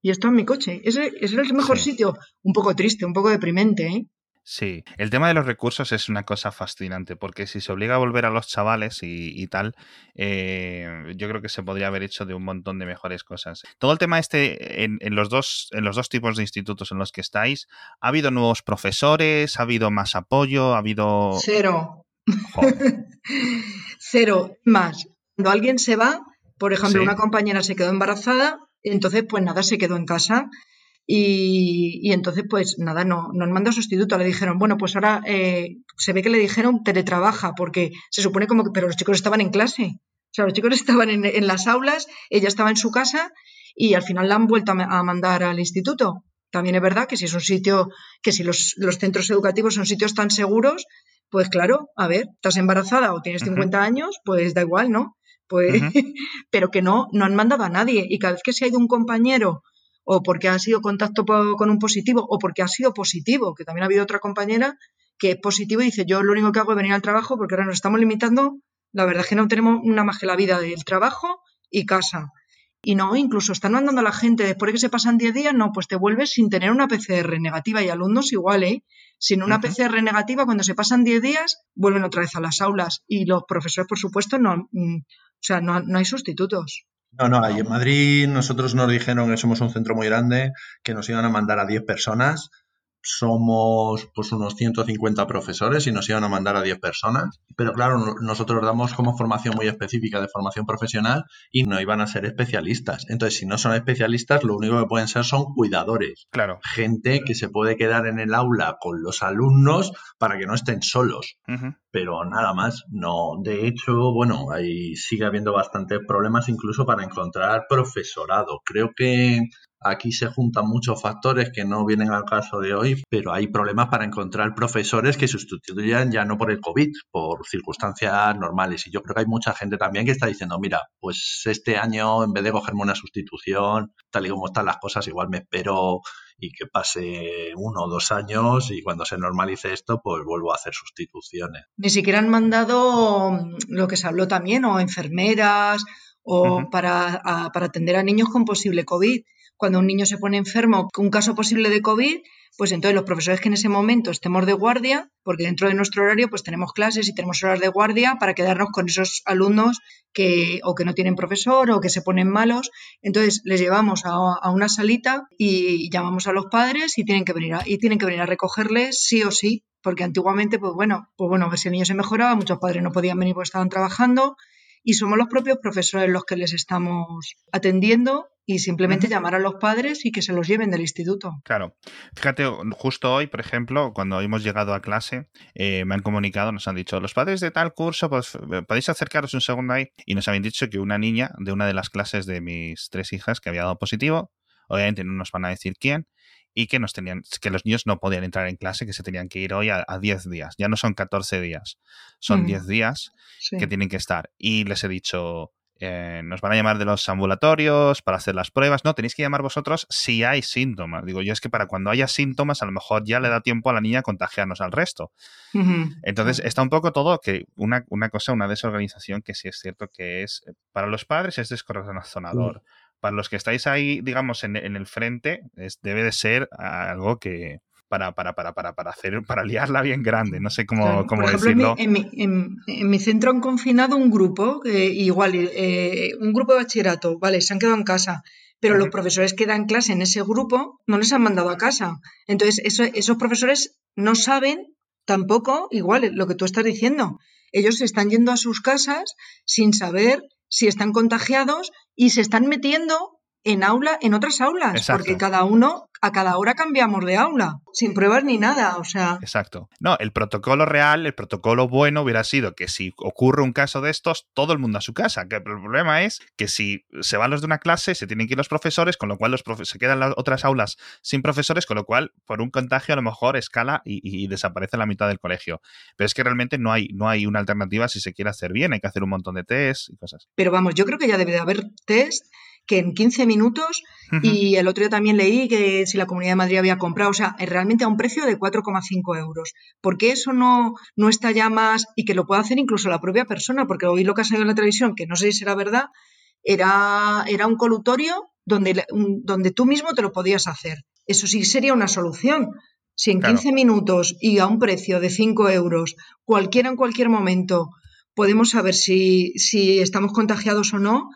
Y esto en mi coche. Ese, es el mejor sitio. Un poco triste, un poco deprimente, ¿eh?
Sí, el tema de los recursos es una cosa fascinante, porque si se obliga a volver a los chavales y, tal, eh, yo creo que se podría haber hecho de un montón de mejores cosas. Todo el tema este, en, los dos, en los dos tipos de institutos en los que estáis, ¿ha habido nuevos profesores? ¿Ha habido más apoyo? ¿Ha habido...?
Cero. [laughs] Cero. Más. Cuando alguien se va, por ejemplo, una compañera se quedó embarazada, entonces pues nada, se quedó en casa y, entonces, pues nada, no, nos mandó sustituto. Le dijeron, bueno, pues ahora eh, se ve que le dijeron teletrabaja, porque se supone como que, pero los chicos estaban en clase. O sea, los chicos [laughs] estaban en, las aulas, ella estaba en su casa y al final la han vuelto a, mandar al instituto. También es verdad que si es un sitio, que si los, los, centros educativos son sitios tan seguros, pues claro, a ver, estás embarazada o tienes 50 años, pues da igual, ¿no? Pues, [laughs] pero que no, no han mandado a nadie. Y cada vez que se ha ido un compañero o porque ha sido contacto con un positivo o porque ha sido positivo, que también ha habido otra compañera que es positivo y dice yo lo único que hago es venir al trabajo porque ahora nos estamos limitando, la verdad es que no tenemos una más que la vida del trabajo y casa. Y no, incluso están mandando a la gente, después de que se pasan 10 días, no, pues te vuelves sin tener una PCR negativa y alumnos igual, ¿eh? Sin una PCR negativa, cuando se pasan 10 días, vuelven otra vez a las aulas. Y los profesores, por supuesto, no, mm, o sea, no, no hay sustitutos.
No, no, ahí en Madrid nosotros nos dijeron que somos un centro muy grande, que nos iban a mandar a 10 personas somos pues unos 150 profesores y nos iban a mandar a 10 personas, pero claro, nosotros damos como formación muy específica de formación profesional y no iban a ser especialistas. Entonces, si no son especialistas, lo único que pueden ser son cuidadores.
Claro.
Gente que se puede quedar en el aula con los alumnos para que no estén solos. Pero nada más, no. De hecho, bueno, ahí sigue habiendo bastantes problemas incluso para encontrar profesorado. Creo que Aquí se juntan muchos factores que no vienen al caso de hoy, pero hay problemas para encontrar profesores que sustituyan ya no por el COVID, por circunstancias normales. Y yo creo que hay mucha gente también que está diciendo, mira, pues este año en vez de cogerme una sustitución, tal y como están las cosas, igual me espero y que pase uno o dos años y cuando se normalice esto, pues vuelvo a hacer sustituciones.
Ni siquiera han mandado lo que se habló también, o enfermeras, o para, para atender a niños con posible COVID cuando un niño se pone enfermo con un caso posible de COVID, pues entonces los profesores que en ese momento estemos de guardia, porque dentro de nuestro horario pues tenemos clases y tenemos horas de guardia para quedarnos con esos alumnos que o que no tienen profesor o que se ponen malos, entonces les llevamos a, una salita y llamamos a los padres y tienen que venir a, y tienen que venir a recogerles sí o sí, porque antiguamente pues bueno, pues bueno, a ver si el niño se mejoraba, muchos padres no podían venir porque estaban trabajando y somos los propios profesores los que les estamos atendiendo y simplemente llamar a los padres y que se los lleven del instituto.
Claro. Fíjate, justo hoy, por ejemplo, cuando hemos llegado a clase, eh, me han comunicado, nos han dicho, los padres de tal curso, pues eh, podéis acercaros un segundo ahí. Y nos habían dicho que una niña de una de las clases de mis tres hijas que había dado positivo, obviamente no nos van a decir quién, y que nos tenían, que los niños no podían entrar en clase, que se tenían que ir hoy a, 10 días. Ya no son 14 días, son 10 días que tienen que estar. Y les he dicho, eh, nos van a llamar de los ambulatorios para hacer las pruebas. No, tenéis que llamar vosotros si hay síntomas. Digo, yo es que para cuando haya síntomas, a lo mejor ya le da tiempo a la niña contagiarnos al resto. Entonces, está un poco todo que una, una, cosa, una desorganización que sí es cierto que es, eh, para los padres es descorazonador para los que estáis ahí, digamos, en, el frente, es, debe de ser algo que, para, para, para, para, para hacer, para liarla bien grande, no sé cómo, cómo decirlo.
En mi, en, mi, centro han confinado un grupo, igual, eh, un grupo de bachillerato, vale, se han quedado en casa, pero los profesores que dan clase en ese grupo no les han mandado a casa. Entonces, esos profesores no saben tampoco, igual, lo que tú estás diciendo. Ellos se están yendo a sus casas sin saber si están contagiados y se están metiendo en aula, en otras aulas, porque cada uno a cada hora cambiamos de aula, sin pruebas ni nada, o sea.
Exacto. No, el protocolo real, el protocolo bueno hubiera sido que si ocurre un caso de estos, todo el mundo a su casa. Que el problema es que si se van los de una clase, se tienen que ir los profesores, con lo cual los se quedan las otras aulas sin profesores, con lo cual por un contagio a lo mejor escala y, desaparece la mitad del colegio. Pero es que realmente no hay, no hay una alternativa si se quiere hacer bien, hay que hacer un montón de test y cosas.
Pero vamos, yo creo que ya debe de haber test que en 15 minutos y el otro día también leí que si la Comunidad de Madrid había comprado, o sea, realmente a un precio de 4,5 euros. ¿Por qué eso no, no está ya más y que lo pueda hacer incluso la propia persona? Porque hoy lo que ha salido en la televisión, que no sé si será verdad, era, era un colutorio donde, donde tú mismo te lo podías hacer. Eso sí sería una solución. Si en 15 minutos y a un precio de 5 euros, cualquiera en cualquier momento, podemos saber si, si estamos contagiados o no,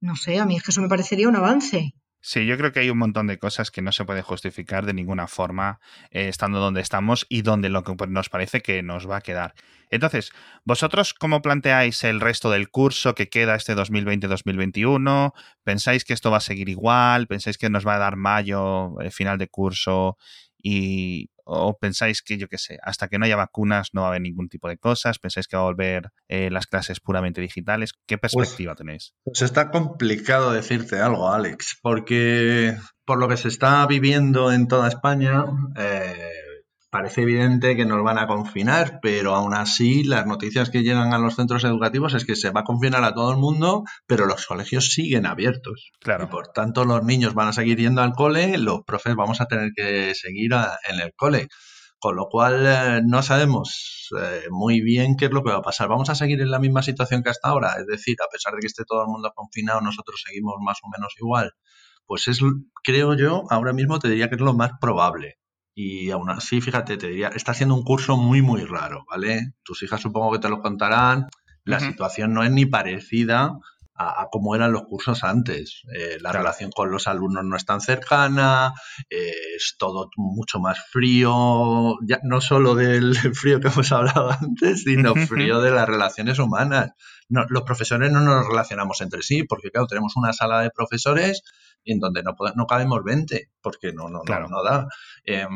no sé, a mí es que eso me parecería un avance.
Sí, yo creo que hay un montón de cosas que no se puede justificar de ninguna forma eh, estando donde estamos y donde lo que nos parece que nos va a quedar. Entonces, ¿vosotros cómo planteáis el resto del curso que queda este 2020-2021? ¿Pensáis que esto va a seguir igual? ¿Pensáis que nos va a dar mayo, eh, final de curso? Y, ¿O pensáis que, yo qué sé, hasta que no haya vacunas no va a haber ningún tipo de cosas? ¿Pensáis que va a volver eh, las clases puramente digitales? ¿Qué pues perspectiva tenéis?
Pues está complicado decirte algo, Alex, porque por lo que se está viviendo en toda España, eh, parece evidente que nos van a confinar, pero aún así las noticias que llegan a los centros educativos es que se va a confinar a todo el mundo, pero los colegios siguen abiertos.
Claro.
Y por tanto los niños van a seguir yendo al cole, los profes vamos a tener que seguir en el cole. Con lo cual eh, no sabemos eh, muy bien qué es lo que va a pasar. Vamos a seguir en la misma situación que hasta ahora, es decir, a pesar de que esté todo el mundo confinado, nosotros seguimos más o menos igual. Pues es, creo yo, ahora mismo te diría que es lo más probable y aún así, fíjate, te diría, está siendo un curso muy, muy raro, ¿vale? Tus hijas supongo que te lo contarán. La situación no es ni parecida a, cómo eran los cursos antes. Eh, la relación con los alumnos no es tan cercana, eh, es todo mucho más frío, ya, no solo del [laughs] frío que hemos hablado antes, sino frío de las relaciones humanas. los profesores no nos relacionamos entre sí, porque claro, tenemos una sala de profesores en donde no, no cabemos 20, porque no, no, no, da. Em,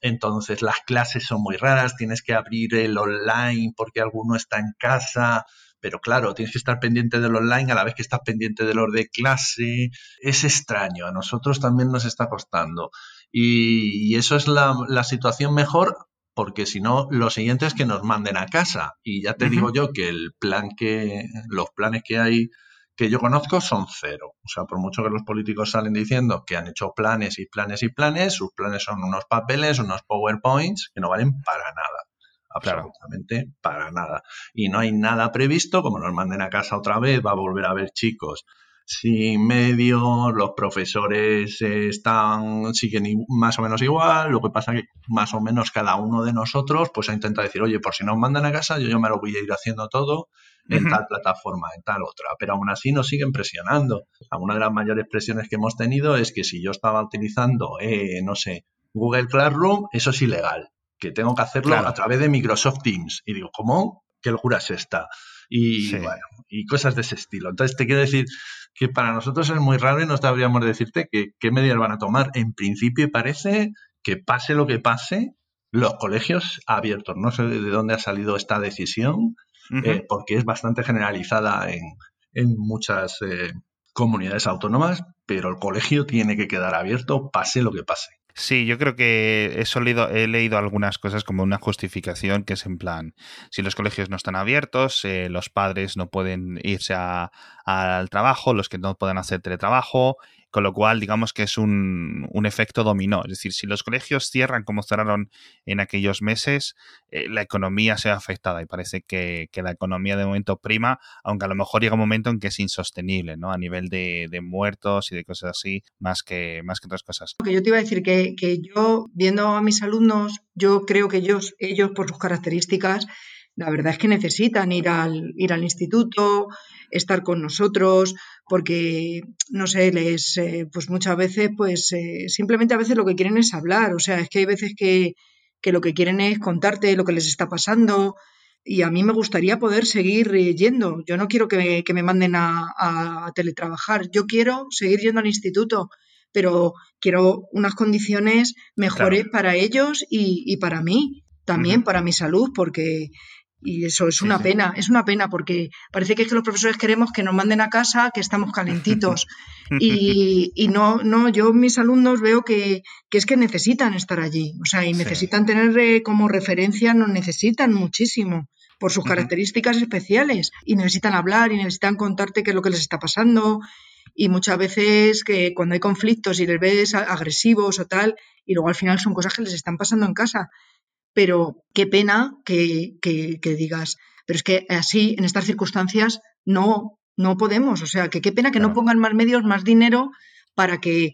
entonces las clases son muy raras, tienes que abrir el online porque alguno está en casa, pero claro, tienes que estar pendiente del online a la vez que estás pendiente de los de clase. Es extraño, a nosotros también nos está costando. Y, eso es la, situación mejor porque si no, lo siguiente es que nos manden a casa. Y ya te digo yo que el plan que, los planes que hay que yo conozco son cero. O sea, por mucho que los políticos salen diciendo que han hecho planes y planes y planes, sus planes son unos papeles, unos PowerPoints que no valen para nada. Absolutamente para nada. Y no hay nada previsto, como nos manden a casa otra vez, va a volver a haber chicos sin medio, los profesores están, siguen más o menos igual, lo que pasa que más o menos cada uno de nosotros pues ha intentado decir, oye, por si nos mandan a casa, yo, yo me lo voy a ir haciendo todo en tal plataforma, en tal otra, pero aún así nos siguen presionando. una de las mayores presiones que hemos tenido es que si yo estaba utilizando, eh, no sé, Google Classroom, eso es ilegal, que tengo que hacerlo a través de Microsoft Teams. Y digo, ¿cómo? ¿Qué locura es esta? Y bueno, y cosas de ese estilo. Entonces te quiero decir que para nosotros es muy raro y no sabríamos decirte que, qué medidas van a tomar. En principio parece que pase lo que pase, los colegios abiertos. No sé de dónde ha salido esta decisión, eh, porque es bastante generalizada en, muchas eh, comunidades autónomas, pero el colegio tiene que quedar abierto, pase lo que pase.
Sí, yo creo que he, solido, he leído algunas cosas como una justificación que es en plan, si los colegios no están abiertos, eh, los padres no pueden irse al trabajo, los que no pueden hacer teletrabajo, con lo cual, digamos que es un, efecto dominó. Es decir, si los colegios cierran como cerraron en aquellos meses, eh, la economía se ve afectada y parece que, la economía de momento prima, aunque a lo mejor llega un momento en que es insostenible, ¿no? A nivel de, muertos y de cosas así, más que, más que otras cosas.
yo te iba a decir que, que yo, viendo a mis alumnos, yo creo que ellos, ellos por sus características, la verdad es que necesitan ir al, ir al instituto, estar con nosotros, porque, no sé, les, eh, pues muchas veces, pues eh, simplemente a veces lo que quieren es hablar, o sea, es que hay veces que, que lo que quieren es contarte lo que les está pasando, y a mí me gustaría poder seguir eh, yendo. Yo no quiero que, que me manden a, a, teletrabajar, yo quiero seguir yendo al instituto, pero quiero unas condiciones mejores para ellos y, y, para mí, también para mi salud, porque y eso es una pena, es una pena porque parece que es que los profesores queremos que nos manden a casa, que estamos calentitos. [laughs] y, y no, no, yo mis alumnos veo que, que, es que necesitan estar allí, o sea, y necesitan tener eh, como referencia, nos necesitan muchísimo por sus características especiales. Y necesitan hablar y necesitan contarte qué es lo que les está pasando. Y muchas veces que cuando hay conflictos y les ves agresivos o tal y luego al final son cosas que les están pasando en casa pero qué pena que, digas, pero es que así, en estas circunstancias, no, no podemos. O sea, que qué pena que no pongan más medios, más dinero para que.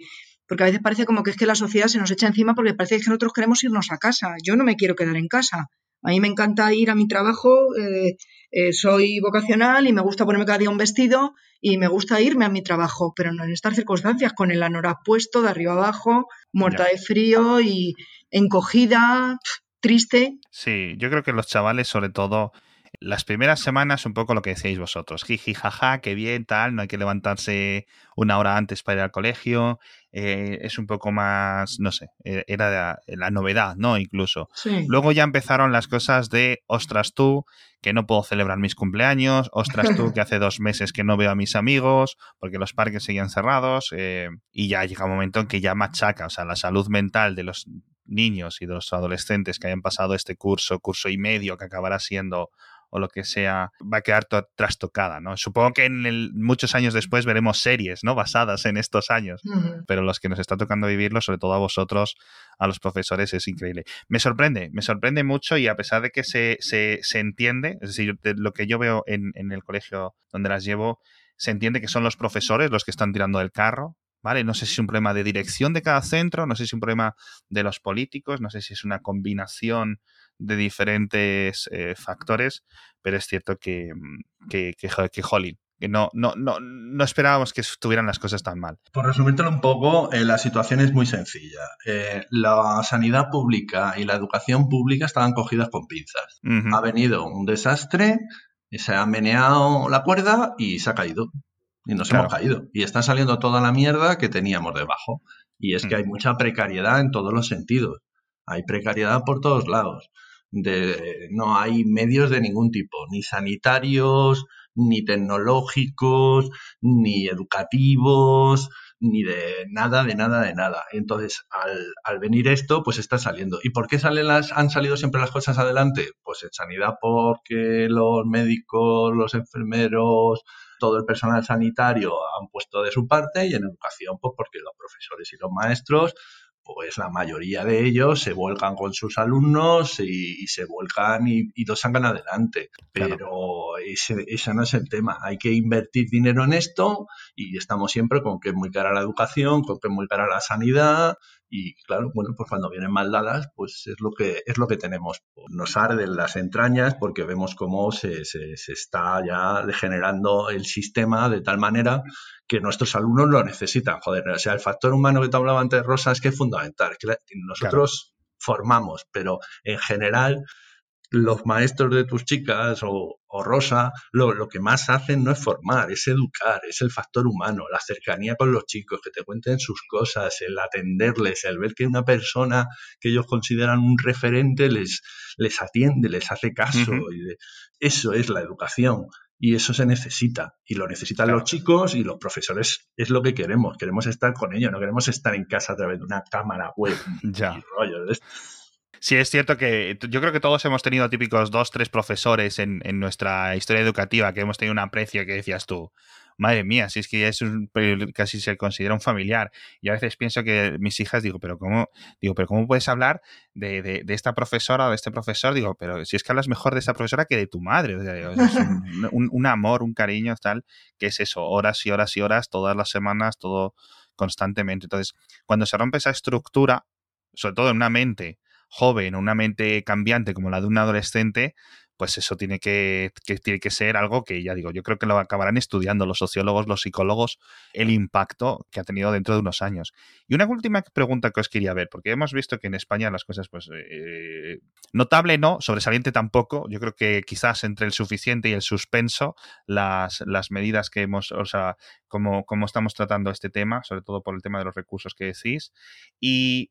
Porque a veces parece como que es que la sociedad se nos echa encima porque parece que nosotros queremos irnos a casa. Yo no me quiero quedar en casa. A mí me encanta ir a mi trabajo, eh, eh, soy vocacional y me gusta ponerme cada día un vestido y me gusta irme a mi trabajo, pero no en estas circunstancias, con el anorak puesto de arriba abajo, muerta de frío y encogida triste.
Sí, yo creo que los chavales, sobre todo, las primeras semanas, un poco lo que decíais vosotros, jiji, jaja, qué bien, tal, no hay que levantarse una hora antes para ir al colegio, eh, es un poco más, no sé, e-, era la, novedad, ¿no? Incluso. Luego ya empezaron las cosas de, ostras tú, que no puedo celebrar mis cumpleaños, ostras tú, [laughs] que hace dos meses que no veo a mis amigos, porque los parques seguían cerrados, eh, y ya llega un momento en que ya machaca, o sea, la salud mental de los niños y de los adolescentes que hayan pasado este curso, curso y medio, que acabará siendo o lo que sea, va a quedar trastocada, ¿no? Supongo que en muchos años después veremos series, ¿no? Basadas en estos años, pero los que nos está tocando vivirlo, sobre todo a vosotros, a los profesores, es increíble. Me sorprende, me sorprende mucho y a pesar de que se, se, se entiende, es decir, lo que yo veo en, en el colegio donde las llevo, se entiende que son los profesores los que están tirando del carro, ¿vale? No sé si es un problema de dirección de cada centro, no sé si es un problema de los políticos, no sé si es una combinación de diferentes eh, factores, pero es cierto que, mm, que, que, que que no, no, no, no, esperábamos que estuvieran las cosas tan mal.
Por resumírtelo un poco, eh, la situación es muy sencilla. Eh, la sanidad pública y la educación pública estaban cogidas con pinzas. Ha venido un desastre, se ha meneado la cuerda y se ha caído y nos hemos caído. Y está saliendo toda la mierda que teníamos debajo. Y es que hay mm. mucha precariedad en todos los sentidos. Hay precariedad por todos lados. De, no hay medios de ningún tipo, ni sanitarios, ni tecnológicos, ni educativos, ni de nada, de nada, de nada. Entonces, al, venir esto, pues está saliendo. ¿Y por qué salen las, han salido siempre las cosas adelante? Pues en sanidad porque los médicos, los enfermeros, todo el personal sanitario han puesto de su parte y en educación, pues porque los profesores y los maestros pues la mayoría de ellos se vuelcan con sus alumnos y, se vuelcan y, y, lo sacan adelante. Pero ese, ese, no es el tema. Hay que invertir dinero en esto y estamos siempre con que es muy cara la educación, con que es muy cara la sanidad y claro, bueno, pues cuando vienen mal dadas, pues es lo que, es lo que tenemos. Nos arden las entrañas porque vemos cómo se, se, se está ya degenerando el sistema de tal manera que nuestros alumnos lo necesitan. Joder, o sea, el factor humano que te hablaba antes, Rosa, es que es fundamental. Es que nosotros formamos, pero en general los maestros de tus chicas o, Rosa, lo, que más hacen no es formar, es educar, es el factor humano, la cercanía con los chicos, que te cuenten sus cosas, el atenderles, el ver que una persona que ellos consideran un referente les, les atiende, les hace caso. y eso es la educación. Y eso se necesita. Y lo necesitan los chicos y los profesores. Es lo que queremos. Queremos estar con ellos. No queremos estar en casa a través de una cámara web.
ya. Sí, es cierto que yo creo que todos hemos tenido típicos dos, tres profesores en, nuestra historia educativa que hemos tenido un aprecio que decías tú, madre mía, si es que es un, casi se considera un familiar. Y a veces pienso que mis hijas digo, pero ¿cómo, digo, pero ¿cómo puedes hablar de, esta profesora o de este profesor? Digo, pero si es que hablas mejor de esta profesora que de tu madre. es [laughs] un, un amor, un cariño tal, que es eso, horas y horas y horas, todas las semanas, todo constantemente. Entonces, cuando se rompe esa estructura, sobre todo en una mente, joven, una mente cambiante como la de un adolescente, pues eso tiene que, tiene que ser algo que, ya digo, yo creo que lo acabarán estudiando los sociólogos, los psicólogos, el impacto que ha tenido dentro de unos años. Y una última pregunta que os quería ver, porque hemos visto que en España las cosas, pues, eh, notable no, sobresaliente tampoco, yo creo que quizás entre el suficiente y el suspenso, las, las medidas que hemos, o sea, cómo, cómo estamos tratando este tema, sobre todo por el tema de los recursos que decís. Y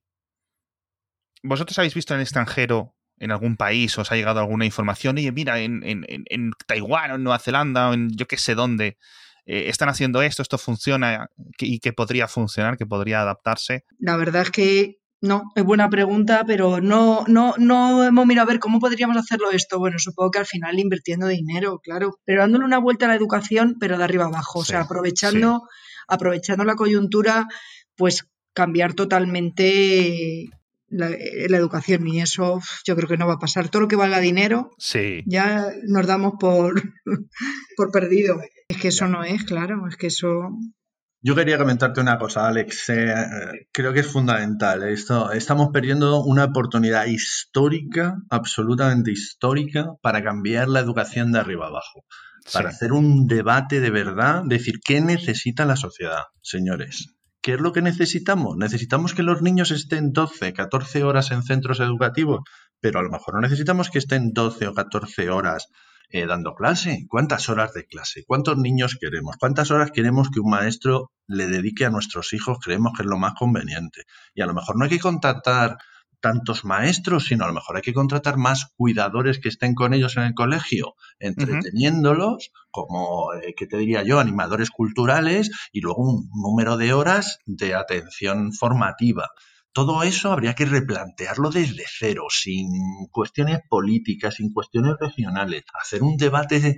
¿Vosotros habéis visto en el extranjero, en algún país, os ha llegado alguna información? Oye, mira, en, en, Taiwán o en Nueva Zelanda o en yo qué sé dónde, eh, están haciendo esto, esto funciona y que podría funcionar, que podría adaptarse.
La verdad es que no, es buena pregunta, pero no, no, no hemos mirado a ver cómo podríamos hacerlo esto. Bueno, supongo que al final invirtiendo dinero, claro, pero dándole una vuelta a la educación, pero de arriba abajo, o sea, aprovechando, aprovechando la coyuntura, pues cambiar totalmente la, educación y eso yo creo que no va a pasar. Todo lo que valga dinero,
sí.
ya nos damos por, [laughs] por perdido. Es que eso no es, claro, es que eso...
Yo quería comentarte una cosa, Alex. Eh, creo que es fundamental. Esto, estamos perdiendo una oportunidad histórica, absolutamente histórica, para cambiar la educación de arriba abajo. Para hacer un debate de verdad, decir qué necesita la sociedad, señores. ¿Qué es lo que necesitamos? Necesitamos que los niños estén 12, 14 horas en centros educativos, pero a lo mejor no necesitamos que estén 12 o 14 horas eh, dando clase. ¿Cuántas horas de clase? ¿Cuántos niños queremos? ¿Cuántas horas queremos que un maestro le dedique a nuestros hijos? Creemos que es lo más conveniente. Y a lo mejor no hay que contactar tantos maestros, sino a lo mejor hay que contratar más cuidadores que estén con ellos en el colegio, entreteniéndolos, como, eh, ¿qué te diría yo?, animadores culturales y luego un número de horas de atención formativa. Todo eso habría que replantearlo desde cero, sin cuestiones políticas, sin cuestiones regionales, hacer un debate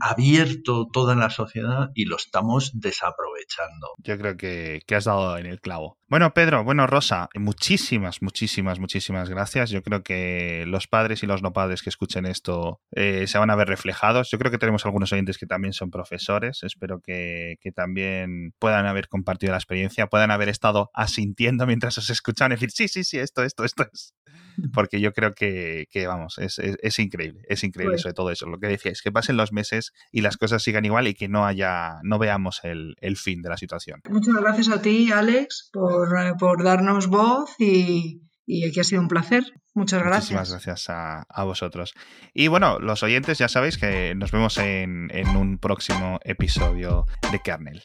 abierto toda la sociedad y lo estamos desaprovechando.
Yo creo que, has dado en el clavo. Bueno, Pedro, bueno, Rosa, muchísimas, muchísimas, muchísimas gracias. Yo creo que los padres y los no padres que escuchen esto eh, se van a ver reflejados. Yo creo que tenemos algunos oyentes que también son profesores. Espero que, también puedan haber compartido la experiencia, puedan haber estado asintiendo mientras os escuchan decir, sí, sí, sí, esto, esto, esto es. [laughs] Porque yo creo que, vamos, es, increíble, es increíble pues sobre todo eso. Lo que decíais, que pasen los meses y las cosas sigan igual y que no haya, no veamos el, fin de la situación.
Muchas gracias a ti, Alex, por, eh, darnos voz y, y aquí ha sido un placer. Muchas gracias.
Muchísimas gracias a, vosotros. Y bueno, los oyentes ya sabéis que nos vemos en, en un próximo episodio de Kernel.